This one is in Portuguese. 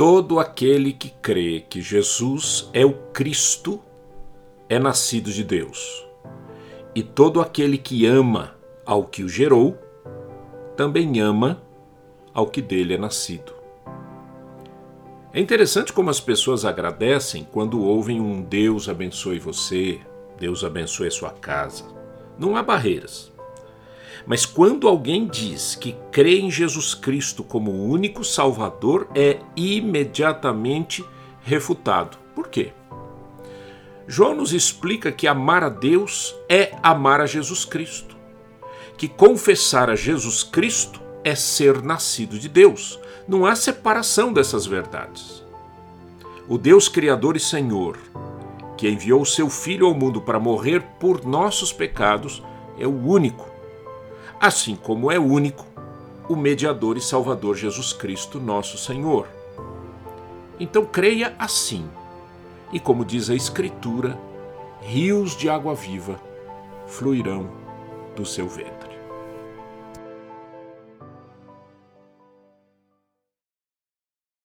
Todo aquele que crê que Jesus é o Cristo é nascido de Deus. E todo aquele que ama ao que o gerou, também ama ao que dele é nascido. É interessante como as pessoas agradecem quando ouvem um Deus abençoe você, Deus abençoe sua casa. Não há barreiras. Mas quando alguém diz que crê em Jesus Cristo como o único Salvador, é imediatamente refutado. Por quê? João nos explica que amar a Deus é amar a Jesus Cristo, que confessar a Jesus Cristo é ser nascido de Deus. Não há separação dessas verdades. O Deus Criador e Senhor, que enviou seu Filho ao mundo para morrer por nossos pecados, é o único assim como é único o mediador e salvador Jesus Cristo, nosso Senhor. Então creia assim, e como diz a Escritura, rios de água viva fluirão do seu ventre.